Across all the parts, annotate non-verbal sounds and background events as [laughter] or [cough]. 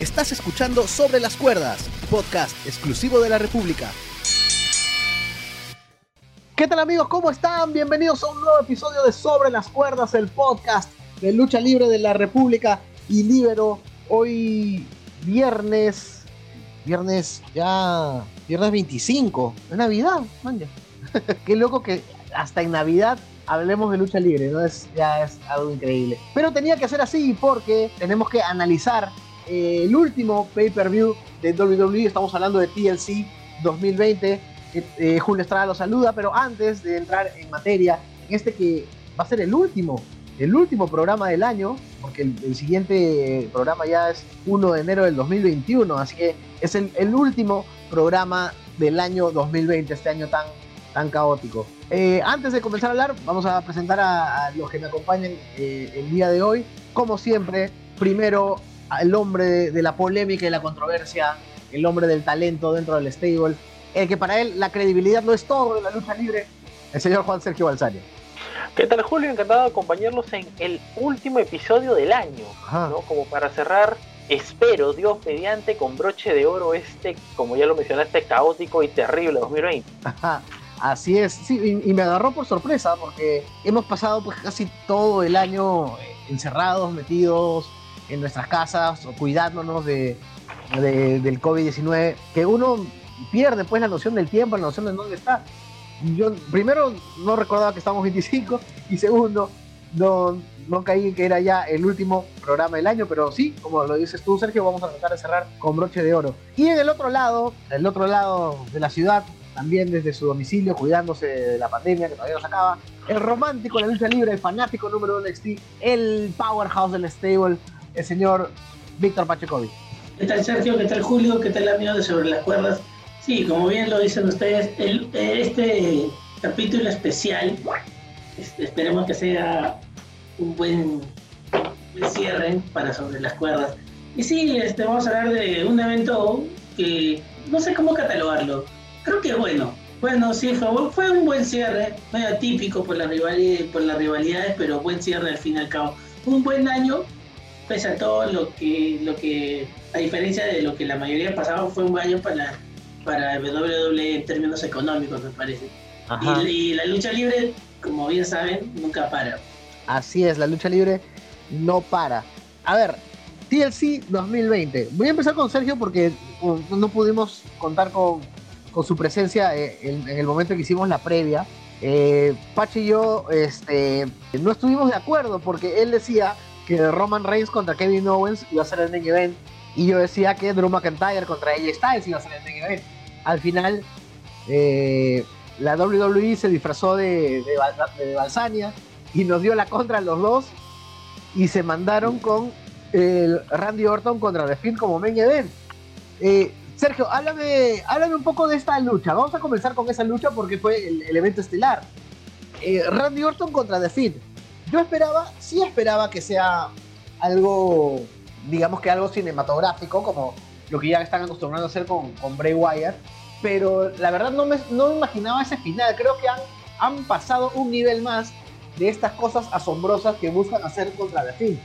Estás escuchando Sobre las Cuerdas, podcast exclusivo de la República. ¿Qué tal amigos? ¿Cómo están? Bienvenidos a un nuevo episodio de Sobre las Cuerdas, el podcast de lucha libre de la República y Libero. Hoy viernes, viernes ya, viernes 25, es Navidad, man, [laughs] Qué loco que hasta en Navidad hablemos de lucha libre, ¿no? Es, ya es algo increíble. Pero tenía que ser así porque tenemos que analizar eh, el último pay-per-view de WWE, estamos hablando de TLC 2020. Eh, eh, Julio Estrada lo saluda, pero antes de entrar en materia, en este que va a ser el último, el último programa del año, porque el, siguiente programa ya es 1 de enero del 2021, así que es el, último programa del año 2020, este año tan, tan caótico. antes de comenzar a hablar, vamos a presentar a, los que me acompañan el día de hoy. Como siempre, primero el hombre de, la polémica y la controversia, el hombre del talento dentro del stable, el que para él la credibilidad no es todo en la lucha libre, el señor Juan Sergio Balsario. ¿Qué tal Julio? Encantado de acompañarlos en el último episodio del año, ¿no? Como para cerrar, espero, Dios mediante, con broche de oro este, como ya lo mencionaste, caótico y terrible 2020. Así es, sí, y, me agarró por sorpresa porque hemos pasado pues casi todo el año encerrados, metidos, en nuestras casas o cuidándonos de, del COVID-19, que uno pierde pues la noción del tiempo, la noción de dónde está. Yo primero no recordaba que estábamos 25 y segundo no, no caí que era ya el último programa del año, pero sí, como lo dices tú Sergio, vamos a tratar de cerrar con broche de oro. Y en el otro lado, el otro lado de la ciudad, también desde su domicilio, cuidándose de la pandemia que todavía no se acaba, el romántico, la lucha libre, el fanático número uno de NXT, el powerhouse del stable, el señor Víctor Pachecovi. ¿Qué tal Sergio? ¿Qué tal Julio? ¿Qué tal amigo de Sobre las Cuerdas? Sí, como bien lo dicen ustedes, este capítulo especial, esperemos que sea un buen, cierre para Sobre las Cuerdas. Y sí, este, vamos a hablar de un evento que no sé cómo catalogarlo. Creo que bueno. Bueno, sí, fue, fue un buen cierre, medio atípico por, la rivalidad, por las rivalidades, pero buen cierre al fin y al cabo. Un buen año pese a todo lo que, lo que, a diferencia de lo que la mayoría pasaba, fue un año para, para WWE en términos económicos, me parece. Y, la lucha libre, como bien saben, nunca para. Así es, la lucha libre no para. A ver, TLC 2020. Voy a empezar con Sergio porque no pudimos contar con, con su presencia eh, en, el momento que hicimos la previa. Eh, Pachi y yo este, no estuvimos de acuerdo porque él decía que Roman Reigns contra Kevin Owens iba a ser el main event y yo decía que Drew McIntyre contra AJ Styles iba a ser el main event. Al final, eh, la WWE se disfrazó de, de, Balsania y nos dio la contra a los dos y se mandaron con el Randy Orton contra The Finn como main event. Eh, Sergio, háblame, háblame un poco de esta lucha. Vamos a comenzar con esa lucha porque fue el, evento estelar. Eh, Randy Orton contra The Finn. Yo esperaba, sí esperaba que sea algo, digamos que algo cinematográfico, como lo que ya están acostumbrados a hacer con, con Bray Wyatt, pero la verdad no me, no imaginaba ese final. Creo que han, han pasado un nivel más de estas cosas asombrosas que buscan hacer contra The Finn.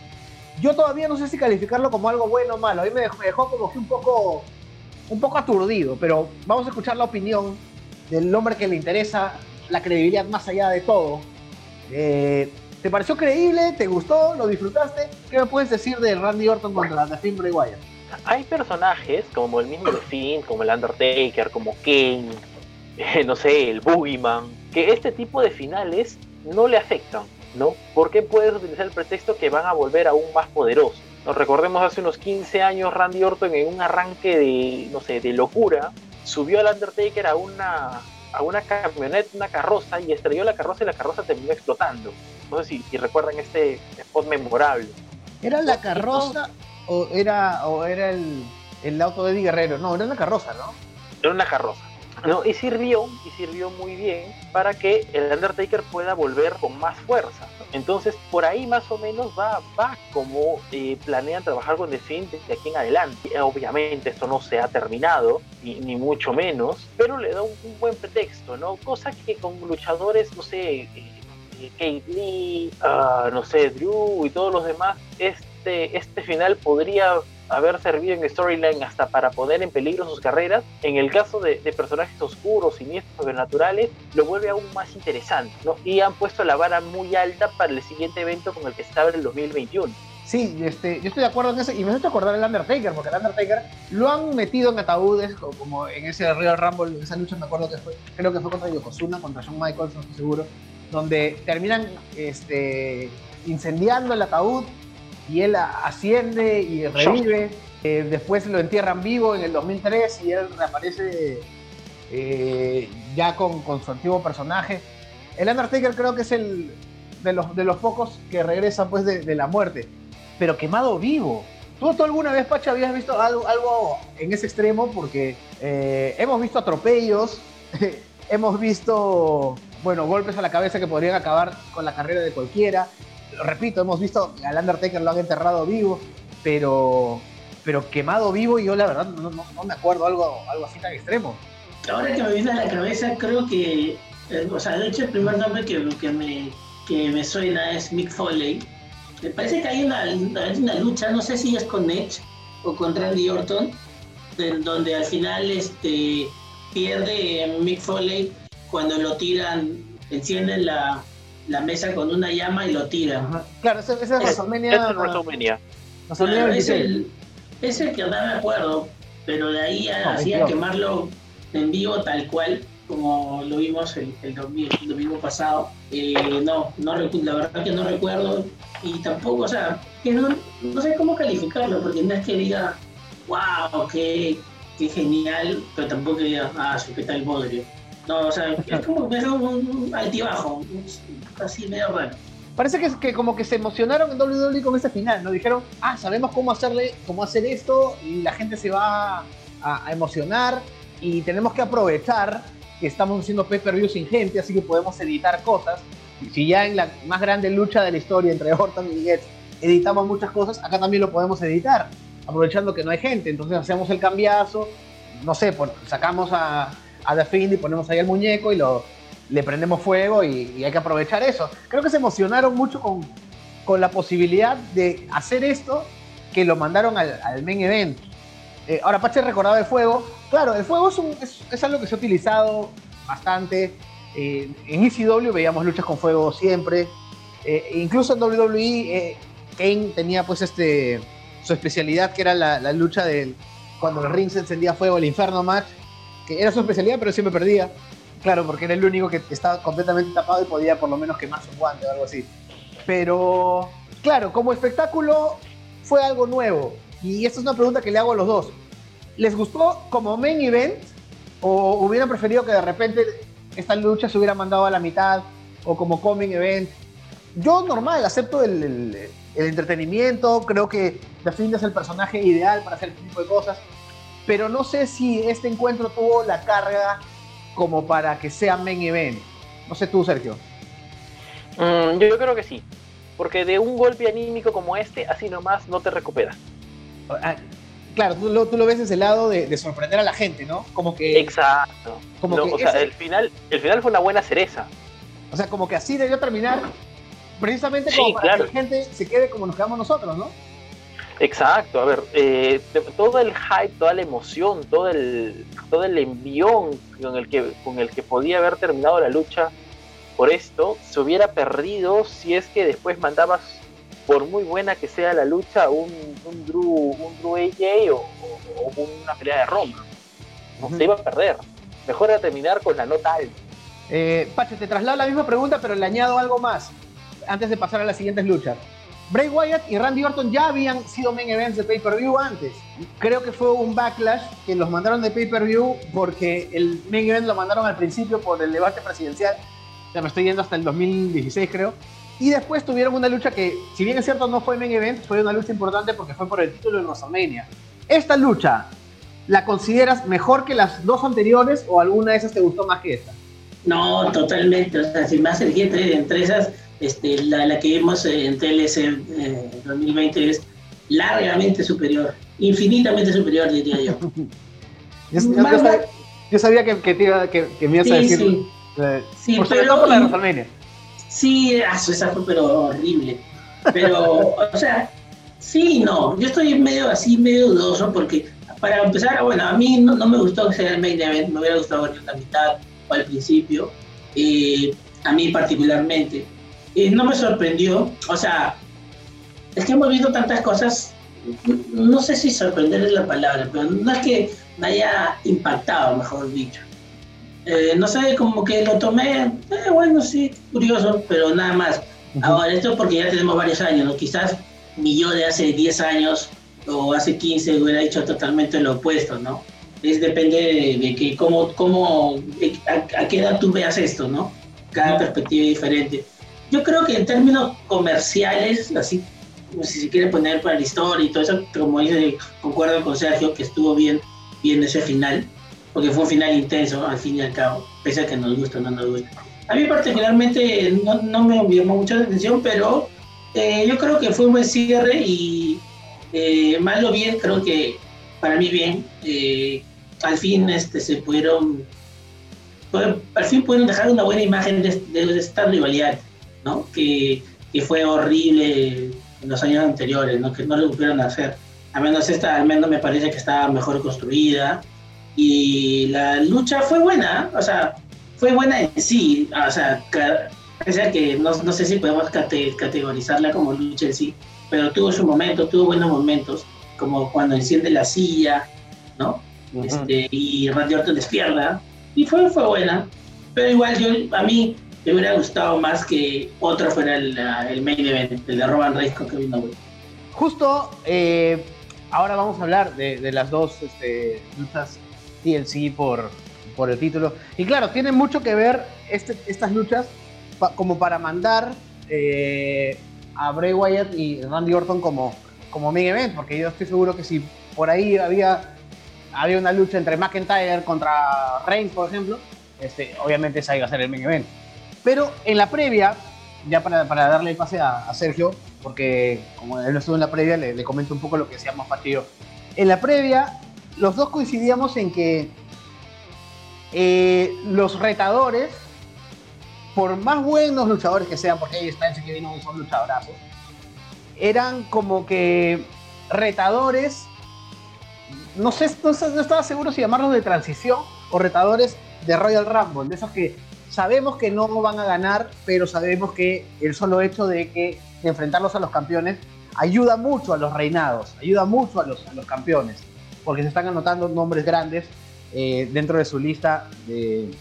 Yo todavía no sé si calificarlo como algo bueno o malo. A mí me dejó, me dejó como que un poco, un poco aturdido, pero vamos a escuchar la opinión del hombre que le interesa la credibilidad más allá de todo. Eh, ¿Te pareció creíble? ¿Te gustó? ¿Lo disfrutaste? ¿Qué me puedes decir de Randy Orton contra The Finn Bray Wyatt? Hay personajes como el mismo The Finn, como el Undertaker, como Kane, no sé, el Boogeyman, que este tipo de finales no le afectan, ¿no? Porque puedes utilizar el pretexto que van a volver aún más poderosos. Nos recordemos hace unos 15 años Randy Orton en un arranque de, no sé, de locura, subió al Undertaker a una, a una camioneta, una carroza, y estrelló la carroza y la carroza terminó explotando. No sé si, recuerdan este spot memorable. ¿Era la carroza o era, o era el, el auto de Eddie Guerrero? No, era una carroza, ¿no? Era una carroza. ¿no? Y sirvió, y sirvió muy bien para que el Undertaker pueda volver con más fuerza. Entonces, por ahí más o menos va, va como eh, planean trabajar con The Finn desde aquí en adelante. Obviamente esto no se ha terminado, ni, ni mucho menos, pero le da un, buen pretexto, ¿no? Cosa que con luchadores, no sé, eh, Kate Lee, ah, no sé, Drew y todos los demás, este, este final podría haber servido en storyline hasta para poner en peligro sus carreras, en el caso de, personajes oscuros, siniestros, sobrenaturales, lo vuelve aún más interesante, ¿no? Y han puesto la vara muy alta para el siguiente evento con el que se abre el 2021. Sí, este, yo estoy de acuerdo en eso y me hace acordar el Undertaker, porque el Undertaker lo han metido en ataúdes, como en ese Real Rumble, en esa lucha me acuerdo que fue, creo que fue contra Yokozuna, contra Shawn Michaels, no estoy seguro, donde terminan este, incendiando el ataúd y él asciende y revive. Eh, después lo entierran vivo en el 2003 y él reaparece eh, ya con, con, su antiguo personaje. El Undertaker creo que es el de los, de los pocos que regresa pues de, la muerte, pero quemado vivo. ¿Tú, ¿Tú, alguna vez, Pacha, habías visto algo, algo en ese extremo? Porque eh, hemos visto atropellos, [laughs] hemos visto, bueno, golpes a la cabeza que podrían acabar con la carrera de cualquiera repito, hemos visto al Undertaker lo han enterrado vivo, pero, pero quemado vivo y yo la verdad no, me acuerdo algo, algo así tan extremo. Ahora que me viene a la cabeza, creo que, eh, o sea, de hecho el primer nombre que, me, que me suena es Mick Foley. Me parece que hay una, una, lucha, no sé si es con Edge o con Randy Orton, donde al final este, pierde Mick Foley cuando lo tiran, encienden la, la mesa con una llama y lo tira. Claro, ese, es WrestleMania. es, el, es el que no me acuerdo, pero de ahí hacía quemarlo en vivo tal cual como lo vimos el, el, domingo, pasado. Eh, no, no, la verdad que no recuerdo y tampoco, o sea, que no, no sé cómo calificarlo, porque no es que diga, wow, qué, qué genial, pero tampoco que diga, ah, su qué tal bodrio. No, o sea, es como que es un, altibajo, así medio raro. Parece que, que como que se emocionaron en WWE con ese final, ¿no? Dijeron, ah, sabemos cómo hacerle, cómo hacer esto y la gente se va a, emocionar y tenemos que aprovechar que estamos haciendo pay-per-view sin gente, así que podemos editar cosas. Si ya en la más grande lucha de la historia entre Orton y Edge editamos muchas cosas, acá también lo podemos editar, aprovechando que no hay gente. Entonces hacemos el cambiazo, no sé, sacamos a, a The Fiend y ponemos ahí el muñeco y lo, le prendemos fuego y, hay que aprovechar eso. Creo que se emocionaron mucho con, con la posibilidad de hacer esto que lo mandaron al, al main event. Eh, ahora, Pache recordaba el fuego. Claro, el fuego es, algo que se ha utilizado bastante. Eh, en ECW veíamos luchas con fuego siempre. Eh, incluso en WWE, Kane tenía pues este, su especialidad que era la, lucha del cuando el ring se encendía fuego, el Inferno Match que era su especialidad, pero siempre perdía. Claro, porque era el único que estaba completamente tapado y podía por lo menos quemar su guante o algo así. Pero, claro, como espectáculo fue algo nuevo. Y esta es una pregunta que le hago a los dos. ¿Les gustó como main event o hubieran preferido que de repente esta lucha se hubiera mandado a la mitad o como coming event? Yo normal, acepto el, entretenimiento, creo que The Fiend es el personaje ideal para hacer este tipo de cosas pero no sé si este encuentro tuvo la carga como para que sea main event. No sé tú, Sergio. Mm, yo creo que sí, porque de un golpe anímico como este, así nomás no te recuperas. Ah, claro, tú lo, tú lo, ves desde el lado de, sorprender a la gente, ¿no? Como que. Exacto. Como o sea, el, final, el final fue una buena cereza. O sea, como que así debió terminar, precisamente como para que la gente se quede como nos quedamos nosotros, ¿no? Exacto, a ver, eh, todo el hype, toda la emoción, todo el, todo el envión con el, que, con el que podía haber terminado la lucha por esto, se hubiera perdido si es que después mandabas, por muy buena que sea la lucha, un, un Drew, un Drew AJ o, una pelea de Roma. No se iba a perder. Mejor era terminar con la nota alta. Eh, Pacho, te traslado la misma pregunta, pero le añado algo más antes de pasar a las siguientes luchas. Bray Wyatt y Randy Orton ya habían sido main events de pay-per-view antes. Creo que fue un backlash que los mandaron de pay-per-view porque el main event lo mandaron al principio por el debate presidencial. Ya me estoy yendo hasta el 2016, creo. Y después tuvieron una lucha que, si bien es cierto, no fue main event, fue una lucha importante porque fue por el título de WrestleMania. Esta lucha, ¿la consideras mejor que las dos anteriores o alguna de esas te gustó más que esta? No, totalmente. O sea, si más el entre, entre esas este, la, que vimos en 2020 eh, es largamente superior, infinitamente superior, diría yo. [laughs] yo, sabía, que, que, me ibas a decir. Sí. Eh, sí, por pero, por la de. Sí, ah, esa fue pero horrible. Pero, o sea, Sí, no, yo estoy medio así, medio dudoso porque para empezar, bueno, a mí no, me gustó que sea el main event, me hubiera gustado en la mitad o al principio, eh, a mí particularmente. Eh, no me sorprendió, o sea, es que hemos visto tantas cosas, no sé si sorprender es la palabra, pero no es que me haya impactado, mejor dicho. Eh, no sé, como que lo tomé, eh, bueno, sí, curioso, pero nada más. Ahora, esto es porque ya tenemos varios años, ¿no? Quizás mi yo de hace 10 años o hace 15 hubiera dicho totalmente lo opuesto, ¿no? Es depende de, que cómo, cómo a, qué edad tú veas esto, ¿no? Cada perspectiva es diferente. Yo creo que en términos comerciales, así, si se quiere poner para la historia y todo eso, como dice, concuerdo con Sergio, que estuvo bien, bien ese final, porque fue un final intenso, al fin y al cabo, pese a que nos gusta o no nos gusta. A mí particularmente no, no me llamó mucho la atención, pero eh, yo creo que fue un buen cierre y eh, mal o bien, creo que para mí bien, eh, al fin este, se pudieron, al fin pudieron dejar una buena imagen de, de esta rivalidad, ¿no? Que, que, fue horrible en los años anteriores, ¿no? Que no lo pudieron hacer. Al menos esta, al menos me parece que estaba mejor construida y la lucha fue buena, o sea, fue buena en sí, o sea, que no, no sé si podemos categorizarla como lucha en sí, pero tuvo su momento, tuvo buenos momentos, como cuando enciende la silla, ¿no? este, y Randy Orton despierta, y fue, fue buena, pero igual yo, a mí me hubiera gustado más que otro fuera el, main event, el de Roman Reigns con Kevin Owens. Justo, eh, ahora vamos a hablar de, las dos este, luchas TLC por, por el título. Y claro, tiene mucho que ver este, estas luchas como para mandar eh, a Bray Wyatt y Randy Orton como, como main event, porque yo estoy seguro que si por ahí había, había una lucha entre McIntyre contra Reigns, por ejemplo, este, obviamente esa iba a ser el main event. Pero en la previa, ya para, para darle el pase a, Sergio, porque como él no estuvo en la previa, le, comento un poco lo que decíamos partido. En la previa, los dos coincidíamos en que eh, los retadores por más buenos luchadores que sean, porque ahí está ese que vino son luchadorazos, eran como que retadores, no sé, no, estaba seguro si llamarlos de transición o retadores de Royal Rumble, de esos que sabemos que no van a ganar, pero sabemos que el solo hecho de que enfrentarlos a los campeones ayuda mucho a los reinados, ayuda mucho a los, campeones, porque se están anotando nombres grandes eh, dentro de su lista de,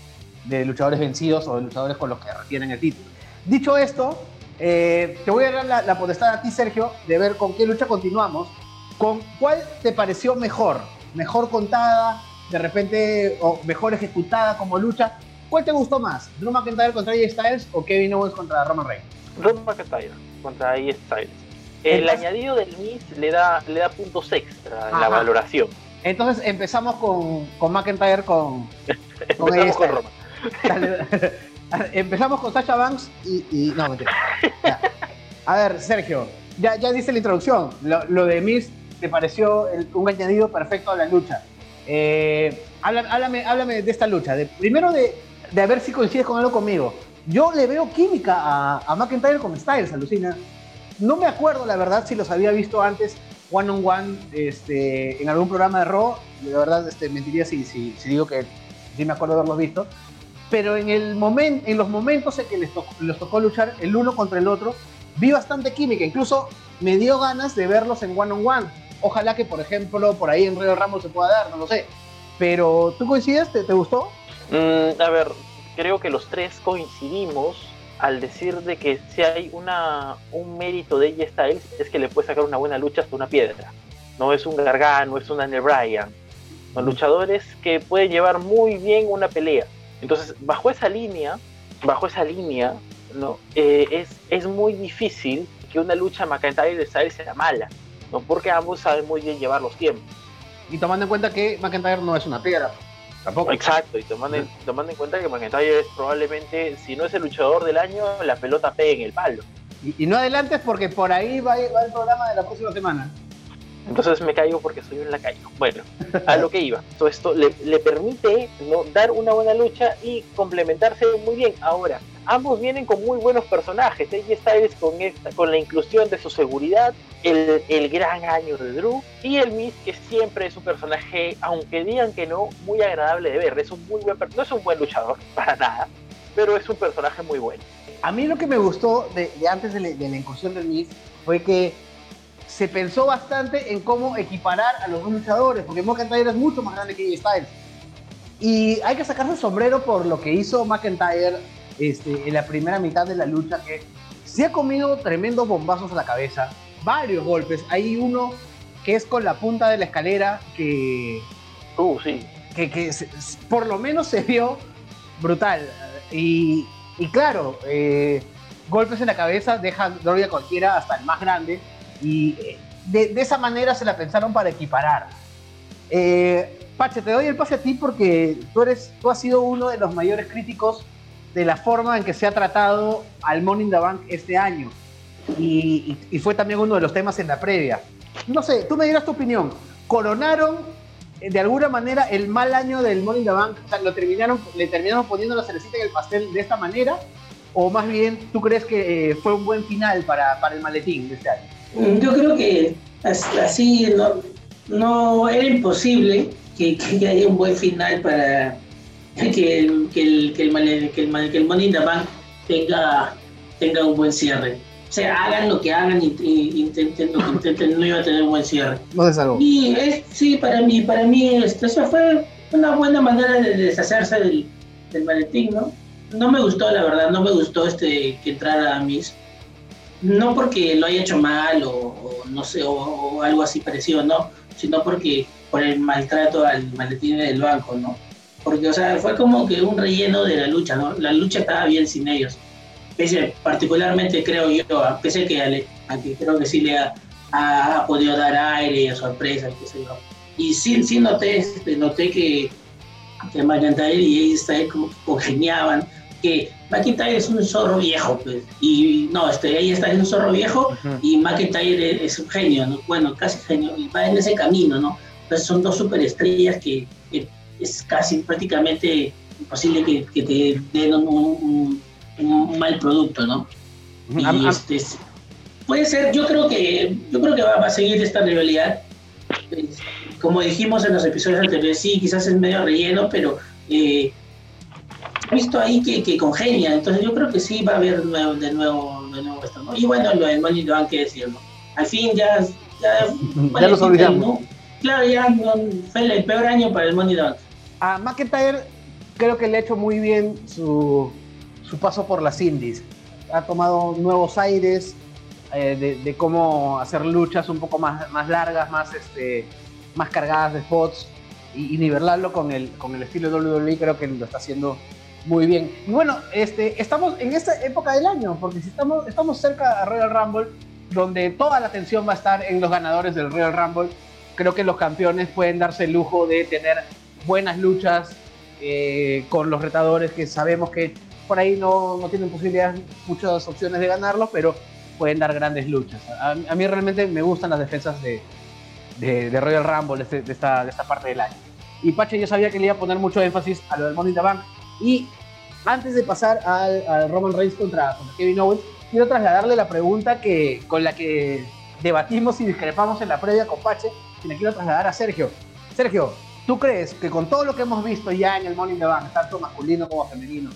de luchadores vencidos o de luchadores con los que retienen el título. Dicho esto, eh, te voy a dar la, la, potestad a ti, Sergio, de ver con qué lucha continuamos. ¿Con cuál te pareció mejor? ¿Mejor contada? ¿De repente o mejor ejecutada como lucha? ¿Cuál te gustó más? ¿Drew McIntyre contra AJ Styles o Kevin Owens contra Roman Reigns? Drew McIntyre contra AJ Styles. El añadido del Miz le da, le da puntos extra en la valoración. Entonces empezamos con, con McIntyre con, [laughs] con, AJ con Roman. [laughs] Empezamos con Sasha Banks y. no, mentira. A ver, Sergio, ya, ya dice la introducción. Lo, de Miss te pareció un añadido perfecto a la lucha. Eh, háblame, háblame, de esta lucha. De, primero de, de ver si coincides con algo conmigo. Yo le veo química a, a McIntyre con Styles, alucina. No me acuerdo, la verdad, si los había visto antes one on one este, en algún programa de Raw. De verdad, este, mentiría si, si, digo que sí me acuerdo de haberlos visto pero en, el momento, en los momentos en que les tocó, luchar el uno contra el otro, vi bastante química, incluso me dio ganas de verlos en one on one. Ojalá que, por ejemplo, por ahí en Río Ramos se pueda dar, no lo sé. Pero, ¿tú coincides? ¿Te, gustó? Mm, a ver, creo que los tres coincidimos al decir de que si hay una, un mérito de ella Styles es que le puede sacar una buena lucha hasta una piedra. No es un Gargano, es un Daniel Bryan. Son luchadores que pueden llevar muy bien una pelea entonces, bajo esa línea, bajo esa línea, ¿no? Eh, es, es muy difícil que una lucha McIntyre y Styles sea mala, ¿no? Porque ambos saben muy bien llevar los tiempos. Y tomando en cuenta que McIntyre no es una piedra, tampoco. Exacto, y tomando, en, tomando en cuenta que McIntyre es probablemente, si no es el luchador del año, la pelota pega en el palo. Y, no adelantes porque por ahí va, va el programa de la próxima semana. Entonces me caigo porque soy un lacayo. Bueno, a lo que iba. Todo esto le, permite dar una buena lucha y complementarse muy bien. Ahora, ambos vienen con muy buenos personajes. AJ Styles con, esta, con la inclusión de su seguridad, el, el gran año de Drew y el Miz, que siempre es un personaje, aunque digan que no, muy agradable de ver. Es un muy buen, no es un buen luchador, [laughs] para nada, pero es un personaje muy bueno. A mí lo que me gustó de, antes de, de la incursión del Miz fue que se pensó bastante en cómo equiparar a los dos luchadores, porque McIntyre es mucho más grande que AJ Styles. Y hay que sacarse el sombrero por lo que hizo McIntyre este, en la primera mitad de la lucha, que se ha comido tremendos bombazos a la cabeza, varios golpes. Hay uno que es con la punta de la escalera que, Uh, sí. que, que se- por lo menos se vio brutal. Y, y claro, eh, golpes en la cabeza dejan dolor a cualquiera, hasta el más grande. Y eh, de, de esa manera se la pensaron para equiparar. Eh, Pache, te doy el pase a ti porque tú, eres, tú has sido uno de los mayores críticos de la forma en que se ha tratado al in the Bank este año. Y, y- y fue también uno de los temas en la previa. No sé, tú me dirás tu opinión. ¿Coronaron eh, de alguna manera el mal año del in the Bank? O sea, ¿lo terminaron, ¿le terminaron poniendo la cerecita en el pastel de esta manera? ¿O más bien tú crees que eh, fue un buen final para, para el maletín de este año? Mm, Yo creo que as- así no, no era imposible que, que haya un buen final para que el, que el, que el, que el, que el Money in the Bank tenga, tenga un buen cierre. O sea, hagan lo que hagan y, y intenten lo que intenten, no iba a tener un buen cierre. No salvó. Y es, sí, para mí, para mí este, eso fue una buena manera de deshacerse del, del maletín, ¿no? No me gustó, la verdad, no me gustó este que entrara a Miss. No porque lo haya hecho mal o, o no sé, o, o algo así parecido, no, sino porque por el maltrato al maletín del banco, ¿no? Porque, o sea, fue como que un relleno de la lucha, ¿no? La lucha estaba bien sin ellos. Pese, particularmente creo yo, a- pese que, ale- a que creo que sí le ha, ha, podido dar aire y sorpresa, qué sé yo. Y sí, sí noté, este, noté que, que McIntyre y Styles como que congeniaban, que McIntyre es un zorro viejo, pues, y no, este, AJ Styles es un zorro viejo y McIntyre es un genio, ¿no? bueno, casi genio, y va en ese camino, ¿no? Entonces son dos superestrellas que, que es casi prácticamente imposible que, que te den un, un- un mal producto, ¿no? Y A- a- este, es- puede ser, yo creo que, yo creo que va, va a seguir esta rivalidad. Es- Como dijimos en los episodios anteriores, sí, quizás es medio relleno, pero eh, visto ahí que, que congenia, entonces yo creo que sí va a haber nuevo- de nuevo, de nuevo esto, ¿no? Y bueno, lo del Money in the Bank, qué decir, ¿no? Al fin ya, ya, ya los olvidamos. ¿no? Claro, ya no, fue el peor año para el Money Bank. A McIntyre creo que le ha hecho muy bien su, su paso por las indies. Ha tomado nuevos aires eh, de, de cómo hacer luchas un poco más, más largas, más, este, más cargadas de spots y, y nivelarlo con el, con el estilo de WWE creo que lo está haciendo muy bien. Bueno, este, estamos en esta época del año, porque si estamos, estamos cerca a Royal Rumble, donde toda la atención va a estar en los ganadores del Royal Rumble, creo que los campeones pueden darse el lujo de tener buenas luchas eh, con los retadores que sabemos que por ahí no, no tienen posibilidades, muchas opciones de ganarlos, pero pueden dar grandes luchas. A, a mí realmente me gustan las defensas de, de, de Royal Rumble de, este- de esta, de esta parte del año. Y Pache yo sabía que le iba a poner mucho énfasis a lo del Money in the Bank. Y antes de pasar al, al Roman Reigns contra, contra Kevin Owens, quiero trasladarle la pregunta que, con la que debatimos y discrepamos en la previa con Pache, y la quiero trasladar a Sergio. Sergio, ¿tú crees que con todo lo que hemos visto ya en el Money in the Bank, tanto masculino como femenino,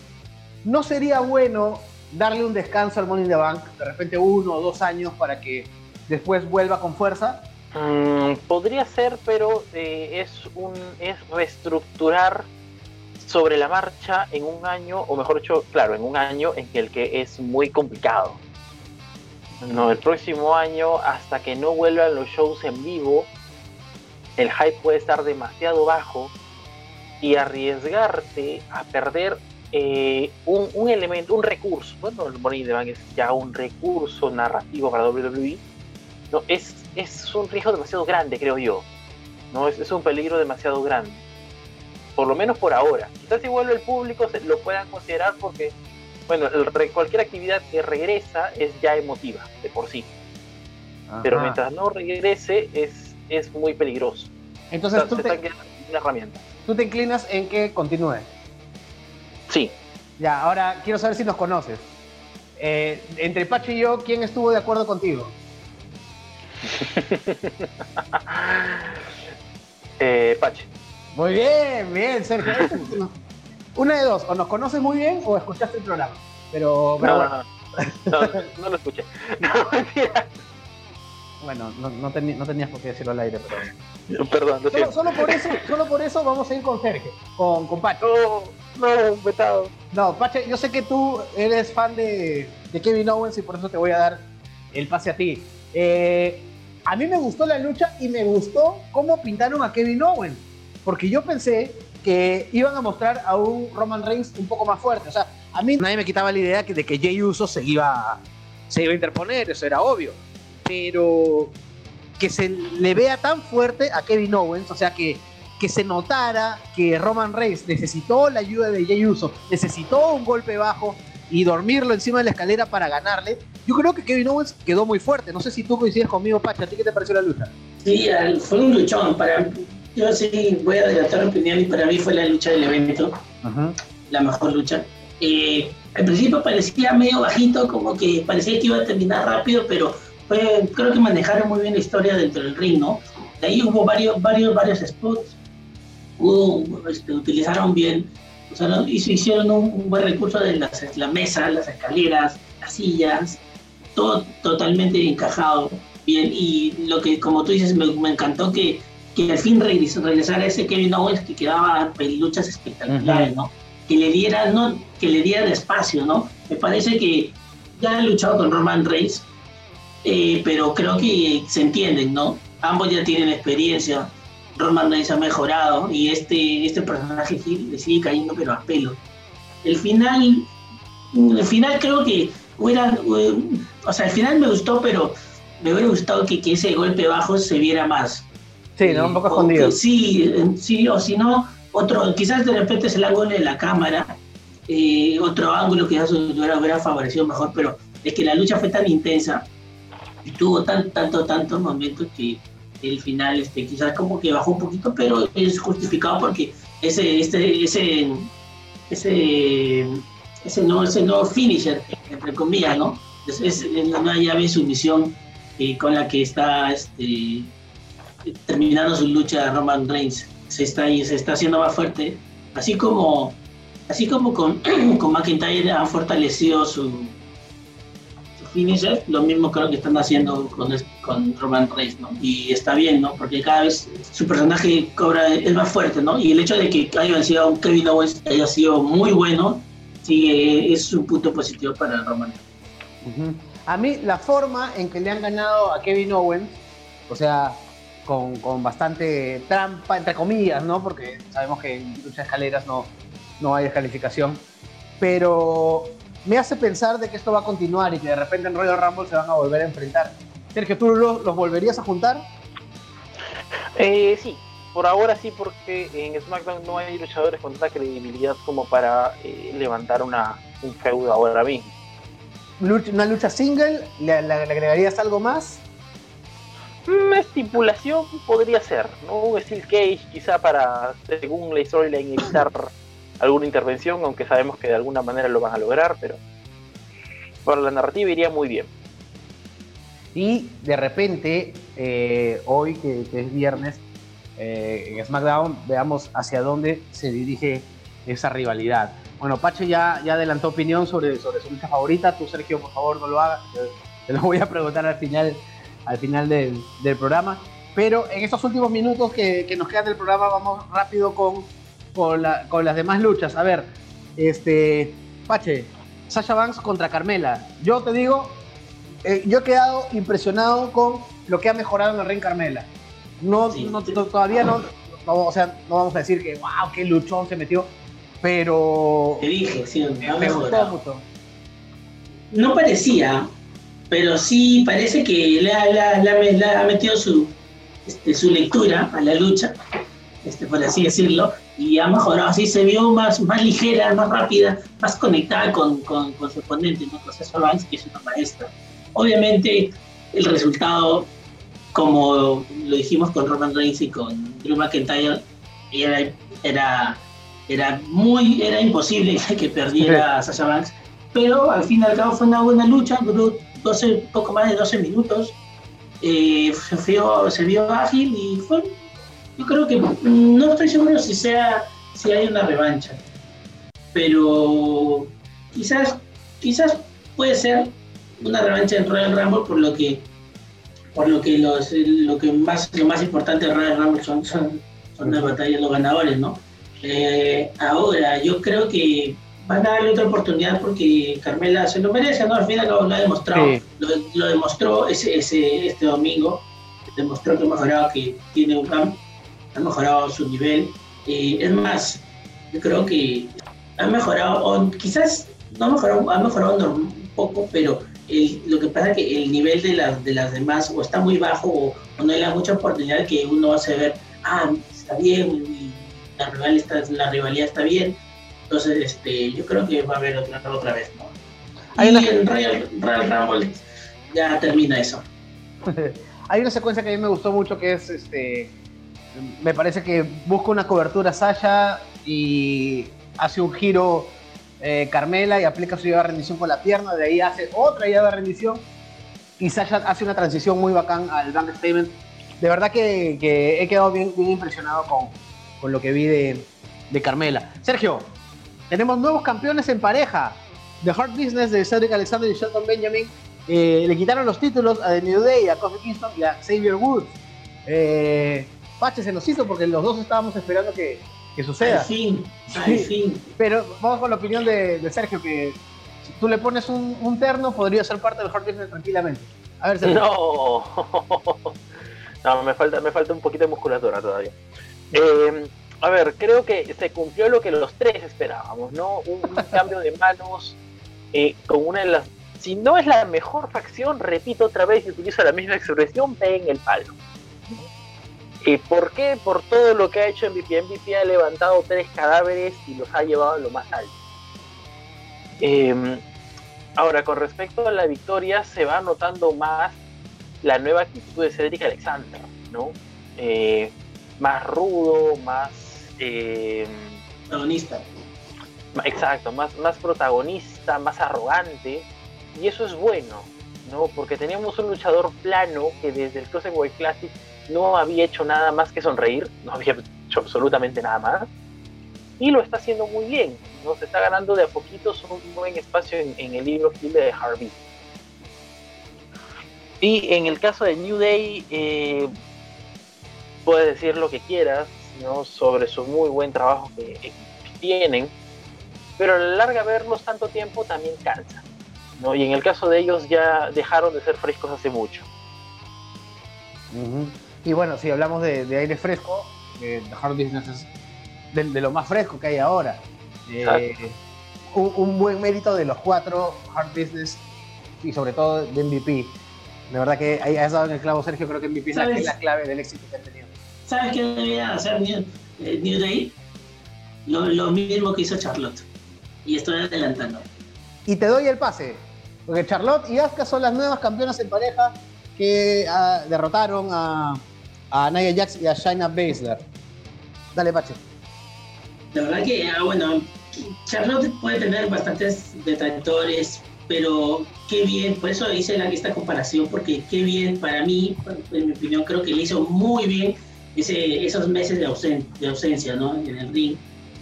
no sería bueno darle un descanso al Money in the Bank, de repente uno o dos años, para que después vuelva con fuerza? Mm, podría ser, pero eh, es un es reestructurar sobre la marcha en un año, o mejor dicho, claro, en un año en el que es muy complicado. No, el próximo año, hasta que no vuelvan los shows en vivo, el hype puede estar demasiado bajo y arriesgarte a perder eh, un, un elemento, un recurso. Bueno, el Money in the Bank es ya un recurso narrativo para WWE. No, es, es un riesgo demasiado grande, creo yo. No, es, es un peligro demasiado grande. Por lo menos por ahora. Quizás si vuelve el público se lo puedan considerar porque, bueno, el cualquier actividad que regresa es ya emotiva de por sí. Pero mientras no regrese es, es muy peligroso. Entonces O sea, tú se te, una herramienta. tú te inclinas en que continúe. Sí, Ya, ahora quiero saber si nos conoces. Eh, entre Pacho y yo, ¿quién estuvo de acuerdo contigo? [laughs] eh, Pache. Muy bien, bien, Sergio. Una de dos, o nos conoces muy bien o escuchaste el programa. Pero, no, bueno. no, no, lo escuché. No. [laughs] Bueno, no, no, tenías por qué decirlo al aire, pero. Perdón, solo, solo, por eso, solo por eso vamos a ir con Sergio, con, con Pacho. No, no, vetado. No, Pache, yo sé que tú eres fan de, de, Kevin Owens y por eso te voy a dar el pase a ti. Eh, a mí me gustó la lucha y me gustó cómo pintaron a Kevin Owens, porque yo pensé que iban a mostrar a un Roman Reigns un poco más fuerte. O sea, a mí nadie me quitaba la idea de que Jay Uso se iba, se iba a interponer, eso era obvio. Pero que se le vea tan fuerte a Kevin Owens, o sea, que, que se notara que Roman Reigns necesitó la ayuda de Jay Uso, necesitó un golpe bajo y dormirlo encima de la escalera para ganarle, yo creo que Kevin Owens quedó muy fuerte. No sé si tú coincides conmigo, Pacha. ¿A ti qué te pareció la lucha? Sí, fue un luchón. Para, yo sí voy a adelantar mi opinión y para mí fue la lucha del evento, la mejor lucha. Eh, al principio parecía medio bajito, como que parecía que iba a terminar rápido, pero creo que manejaron muy bien la historia dentro del ring, ¿no? De ahí hubo varios, varios, varios spots, este, utilizaron bien, o sea, hicieron un, buen recurso de las, la mesa, las escaleras, las sillas, todo totalmente encajado bien. Y lo que como tú dices me encantó que que al fin regresara ese Kevin Owens que quedaba en luchas espectaculares, ¿no? Que le diera, ¿no? Que le diera espacio, ¿no? Me parece que ya han luchado con Roman Reigns, eh, pero creo que se entienden, ¿no? Ambos ya tienen experiencia, Roman Reigns ha mejorado y este, este personaje le sigue cayendo pero a pelo. El final, el final creo que hubiera, o sea, el final me gustó, pero me hubiera gustado que, que ese golpe bajo se viera más. Sí, ¿no? Un poco escondido. Sí, sí, o si no, otro, quizás de repente es el ángulo de la cámara, eh, otro ángulo que quizás hubiera, hubiera favorecido mejor, pero es que la lucha fue tan intensa y tuvo tan, tanto, tantos momentos que el final este, quizás como que bajó un poquito, pero es justificado porque ese, este, ese, ese, ese, no, ese no finisher, entre comillas, ¿no? Es, es una llave de sumisión eh, con la que está este, terminando su lucha Roman Reigns. Se está, se está haciendo más fuerte. Así como, así como con, [clears throat] con McIntyre han fortalecido su, su finisher, lo mismo creo que están haciendo con, con Roman Reigns, ¿no? Y está bien, ¿no? Porque cada vez su personaje cobra, es más fuerte, ¿no? Y el hecho de que haya sido un Kevin Owens haya sido muy bueno, sí, es un punto positivo para Roman. A mí, la forma en que le han ganado a Kevin Owens, o sea, con, bastante trampa, entre comillas, ¿no? Porque sabemos que en lucha de escaleras no, no hay descalificación. Pero me hace pensar de que esto va a continuar y que de repente en Royal Rumble se van a volver a enfrentar. Sergio, ¿tú los, volverías a juntar? Eh, sí, por ahora sí, porque en SmackDown no hay luchadores con tanta credibilidad como para eh, levantar una, un feudo ahora mismo. ¿Una lucha single? ¿Le, le agregarías algo más? Una estipulación podría ser, ¿no? Un Steel Cage quizá para, según la storyline, evitar [laughs] alguna intervención, aunque sabemos que de alguna manera lo van a lograr, pero para la narrativa iría muy bien. Y de repente, eh, hoy que, es viernes, eh, en SmackDown, veamos hacia dónde se dirige esa rivalidad. Bueno, Pache ya, ya adelantó opinión sobre, sobre su lucha favorita. Tú, Sergio, por favor, no lo hagas. Te lo voy a preguntar al final al final del, programa. Pero en estos últimos minutos que, nos quedan del programa, vamos rápido con, con, las demás luchas. A ver, este, Pache, Sasha Banks contra Carmela. Yo te digo, eh, yo he quedado impresionado con lo que ha mejorado en el ring Carmela. No, todavía no, o sea, no vamos a decir que, wow, qué luchón se metió, pero... Te dije, sí, me gustó mucho. No parecía, pero sí parece que le ha, metido su, este, su lectura a la lucha, este, por así decirlo, y ha mejorado, así se vio más, más ligera, más rápida, más conectada con, con, su oponente, ¿no? Vance, que es una maestra. Obviamente, el resultado, como lo dijimos con Roman Reigns y con Drew McIntyre, era, era era muy, era imposible [laughs] que perdiera a Sasha Banks, pero al fin y al cabo fue una buena lucha, duró 12, poco más de 12 minutos, eh, se, vio, se vio ágil y fue, yo creo que no estoy seguro si sea, si hay una revancha, pero quizás, quizás puede ser una revancha en Royal Rumble por lo que por lo que los lo que más lo más importante de Royal Rumble son, son, son las batallas los ganadores no eh, ahora yo creo que van a darle otra oportunidad porque Carmela se lo merece no al final lo, ha demostrado. Lo, demostró ese, ese, este domingo. Demostró que ha mejorado que tiene un camp ha mejorado su nivel. Eh, es más yo creo que ha mejorado o quizás no ha mejorado ha mejorado un poco pero lo que pasa es que el nivel de, las de las demás o está muy bajo o, no hay la mucha oportunidad que uno hace ver, ah, está bien, la, rival está, la rivalidad está bien. Entonces, este, yo creo que va a haber otra, otra vez, ¿no? Hay y en Royal, Rumble ya termina eso. [laughs] hay una secuencia que a mí me gustó mucho que es, este, me parece que busca una cobertura Sasha y hace un giro eh, Carmela y aplica su llave de rendición con la pierna, de ahí hace otra llave de rendición y Sasha hace una transición muy bacán al bank statement. De verdad que, he quedado bien, impresionado con, con, lo que vi de, de, Carmela. Sergio, tenemos nuevos campeones en pareja. The Hard Business de Cedric Alexander y Shelton Benjamin eh, le quitaron los títulos a The New Day, a Kofi Kingston y a Xavier Woods. Eh, Pache se nos hizo porque los dos estábamos esperando que, que suceda. Al fin, al fin. Pero vamos con la opinión de, Sergio, que si tú le pones un, terno, podría ser parte del Hard Business tranquilamente. A ver, Sergio. No, [laughs] no me, falta, me falta un poquito de musculatura todavía. Eh, a ver, creo que se cumplió lo que los tres esperábamos, ¿no? Un, [laughs] cambio de manos eh, con una de las... Si no es la mejor facción, repito otra vez y utilizo la misma expresión, en el palo. ¿Y por qué? Por todo lo que ha hecho MVP. MVP ha levantado tres cadáveres y los ha llevado a lo más alto. Em, ahora, con respecto a la victoria, se va notando más la nueva actitud de Cedric Alexander, ¿no? Eh, más rudo, más... Em, protagonista. Exacto, más, más protagonista, más arrogante. Y eso es bueno, ¿no? Porque teníamos un luchador plano que desde el Cruiserweight Classic no había hecho nada más que sonreír, no había hecho absolutamente nada más, y lo está haciendo muy bien, ¿no? se está ganando de a poquitos un buen espacio en, el libro de Harvey. Y en el caso de New Day, eh, puedes decir lo que quieras ¿no? sobre su muy buen trabajo que, tienen, pero a la larga verlos tanto tiempo también cansa. ¿no? Y en el caso de ellos ya dejaron de ser frescos hace mucho. Y bueno, si hablamos de, aire fresco, eh, Hard Business es de, lo más fresco que hay ahora. Eh, un, buen mérito de los cuatro Hard Business y sobre todo de MVP. De verdad que ahí has dado en el clavo, Sergio. Creo que MVP es la, clave del éxito que han tenido. ¿Sabes qué debería hacer New, eh, Day? Lo, mismo que hizo Charlotte. Y estoy adelantando. Y te doy el pase. Porque Charlotte y Asuka son las nuevas campeonas en pareja que ah, derrotaron a, a Nia Jax y a Shaina Baszler. Dale, Pache. La verdad que, ah, bueno, Charlotte puede tener bastantes detractores, pero qué bien, por eso hice la, esta comparación, porque qué bien para mí, en mi opinión, creo que le hizo muy bien ese, esos meses de, ausencia ¿no? en el ring.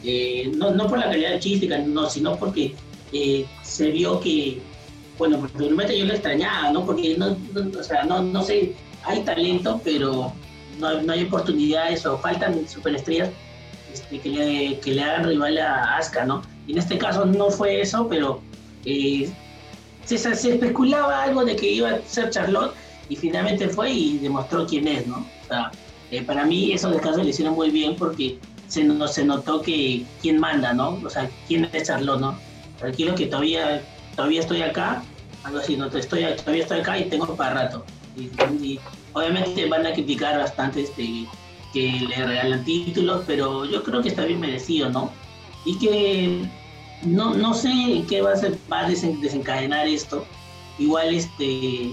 Eh, no, no, por la calidad artística, no, sino porque eh, se vio que, bueno, realmente yo lo extrañaba, ¿no? Porque no, no, o sea, no, no sé, hay talento, pero no, hay oportunidades o faltan superestrellas este, que, le, que le hagan rival a Asuka, ¿no? Y en este caso no fue eso, pero eh, se, especulaba algo de que iba a ser Charlotte y finalmente fue y demostró quién es, ¿no? Eh, para mí esos descansos le hicieron muy bien porque se, no, se notó que quién manda, ¿no? O sea, quién es Charlotte, ¿no? Tranquilo que todavía, todavía estoy acá, algo así, ¿no? Estoy, todavía estoy acá y tengo para rato. y obviamente van a criticar bastante este, que le regalan títulos, pero yo creo que está bien merecido, ¿no? Y que no, no sé qué va a, ser, va a desencadenar esto. Igual este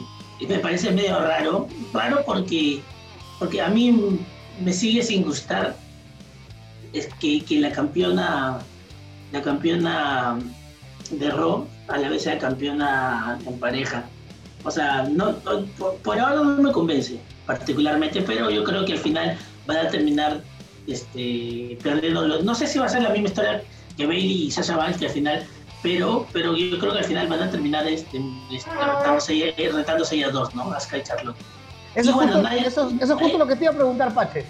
me parece medio raro, raro porque, porque a mí me sigue sin gustar es que, que la campeona, la campeona de Raw a la vez sea campeona en pareja. O sea, no, por, ahora no me convence particularmente, pero yo creo que al final van a terminar este, perdiendo. No sé si va a ser la misma historia que Bailey y Sasha Banks que al final, pero, pero yo creo que al final van a terminar este, este retándose, ellas dos, ¿no? Asuka y Charlotte. Eso, es justo, lo que te iba a preguntar, Pache.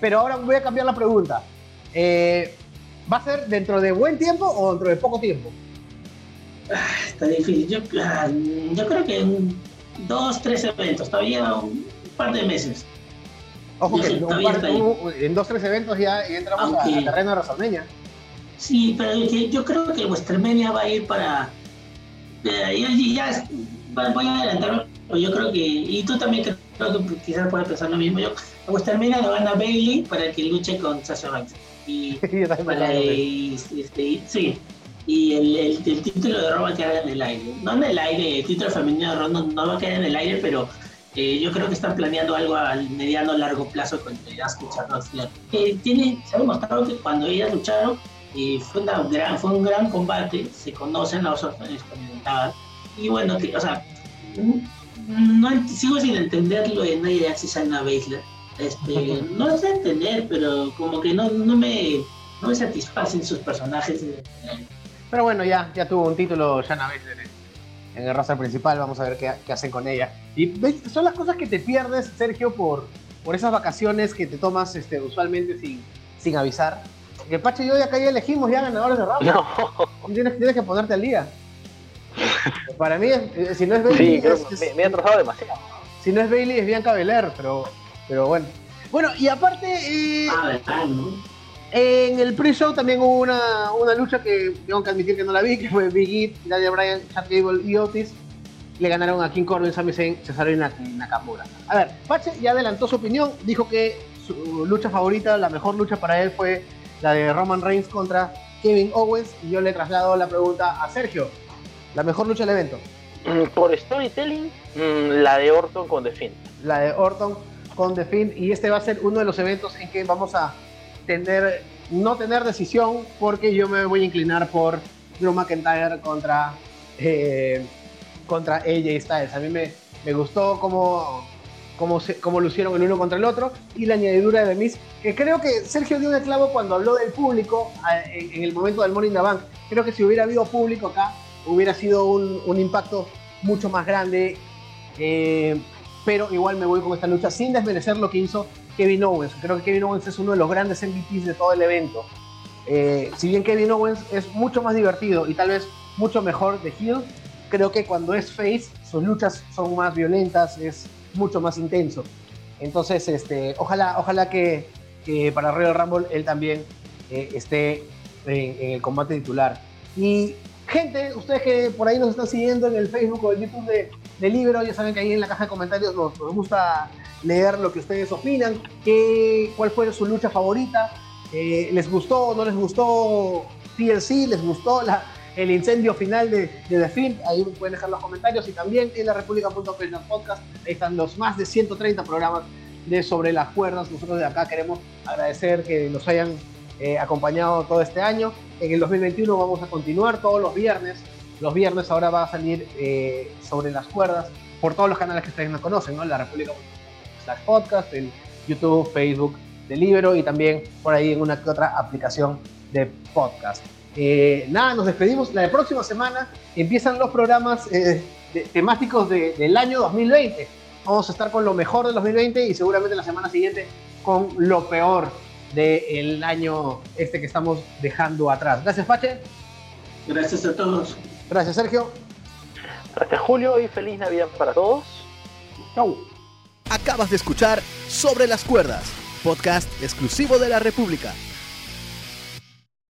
Pero ahora voy a cambiar la pregunta. Eh, ¿Va a ser dentro de buen tiempo o dentro de poco tiempo? Ah, está difícil. Yo, ah, yo creo que en dos, tres eventos, todavía un par de meses. Ojo que en dos, tres eventos ya, entramos a, al terreno de WrestleMania. Sí, pero yo creo que WrestleMania va a ir para. Eh, ya, voy a adelantar, yo creo que. Y tú también creo quizás puedes pensar lo mismo. Yo, a WrestleMania lo van a Bailey para que luche con Sasha Banks. Y, [laughs] para, este, sí, y el, el, título de Raw va a quedar en el aire. No en el aire, el título femenino de Raw no, va a quedar en el aire, pero eh, yo creo que están planeando algo al mediano o largo plazo con Asuka y eh, tiene, se ha demostrado que cuando ellas lucharon eh, fue, una gran, fue un gran combate, se conocen las dos experimentadas. Y bueno, que, o sea, no, sigo sin entenderlo de Nia Jax y Shayna Baszler. Este, [laughs] no sé entender, pero como que no, no, me, no me satisfacen sus personajes. Pero bueno, ya, ya tuvo un título Shana Baszler en, el roster principal, vamos a ver qué, qué, hacen con ella. Y son las cosas que te pierdes, Sergio, por, por esas vacaciones que te tomas este, usualmente sin, sin avisar. Que Pache y yo acá ya elegimos ya ganadores de Rumble. [laughs] No. Tienes, tienes que ponerte al día. Para mí, eh, si no es Bailey. Sí, me, he atrasado demasiado. Si no es Bailey, es Bianca Belair, pero, pero bueno. Bueno, y aparte. Eh, ah. En el pre-show también hubo una, una, lucha que tengo que admitir que no la vi, que fue Big E, Daniel Bryan, Chad Gable y Otis. Le ganaron a King Corbin, Sami Zayn, Cesaro y Nakamura. A ver, Pache ya adelantó su opinión, dijo que su lucha favorita, la mejor lucha para él fue la de Roman Reigns contra Kevin Owens. Y yo le traslado la pregunta a Sergio. ¿La mejor lucha del evento? Mm, por storytelling, mm, la de Orton con The Finn. La de Orton con The Finn. Y este va a ser uno de los eventos en que vamos a tener, no tener decisión porque yo me voy a inclinar por Drew McIntyre contra, eh, contra AJ Styles. A mí me, me gustó cómo, cómo, se, cómo lucieron el uno contra el otro y la añadidura de Miss, que creo que Sergio dio un clavo cuando habló del público en, el momento del Morning the Bank. Creo que si hubiera habido público acá, hubiera sido un, un impacto mucho más grande. Eh, pero igual me voy con esta lucha sin desmerecer lo que hizo Kevin Owens. Creo que Kevin Owens es uno de los grandes MVPs de todo el evento. Eh, si bien Kevin Owens es mucho más divertido y tal vez mucho mejor de heel, creo que cuando es face sus luchas son más violentas, es mucho más intenso. Entonces, este, ojalá, ojalá que, para Royal Rumble él también eh, esté en, el combate titular. Y gente, ustedes que por ahí nos están siguiendo en el Facebook o el YouTube de, de Libro, ya saben que ahí en la caja de comentarios nos gusta leer lo que ustedes opinan, qué, cuál fue su lucha favorita, eh, les gustó, no les gustó TLC, les gustó el incendio final de, de The Film, ahí pueden dejar los comentarios y también en la República.com ahí están los más de 130 programas de Sobre las Cuerdas, nosotros de acá queremos agradecer que nos hayan eh, acompañado todo este año, en el 2021 vamos a continuar todos los viernes, los viernes ahora va a salir eh, Sobre las Cuerdas, por todos los canales que ustedes no conocen, ¿no? La República.com podcast, en YouTube, Facebook de y también por ahí en una otra aplicación de podcast. Eh, nada, nos despedimos. La próxima semana empiezan los programas eh, temáticos del año 2020. Vamos a estar con lo mejor del 2020 y seguramente la semana siguiente con lo peor del año este que estamos dejando atrás. Gracias, Pache. Gracias a todos. Gracias, Sergio. Gracias, Julio, y feliz Navidad para todos. Chau. Acabas de escuchar Sobre las Cuerdas, podcast exclusivo de la República.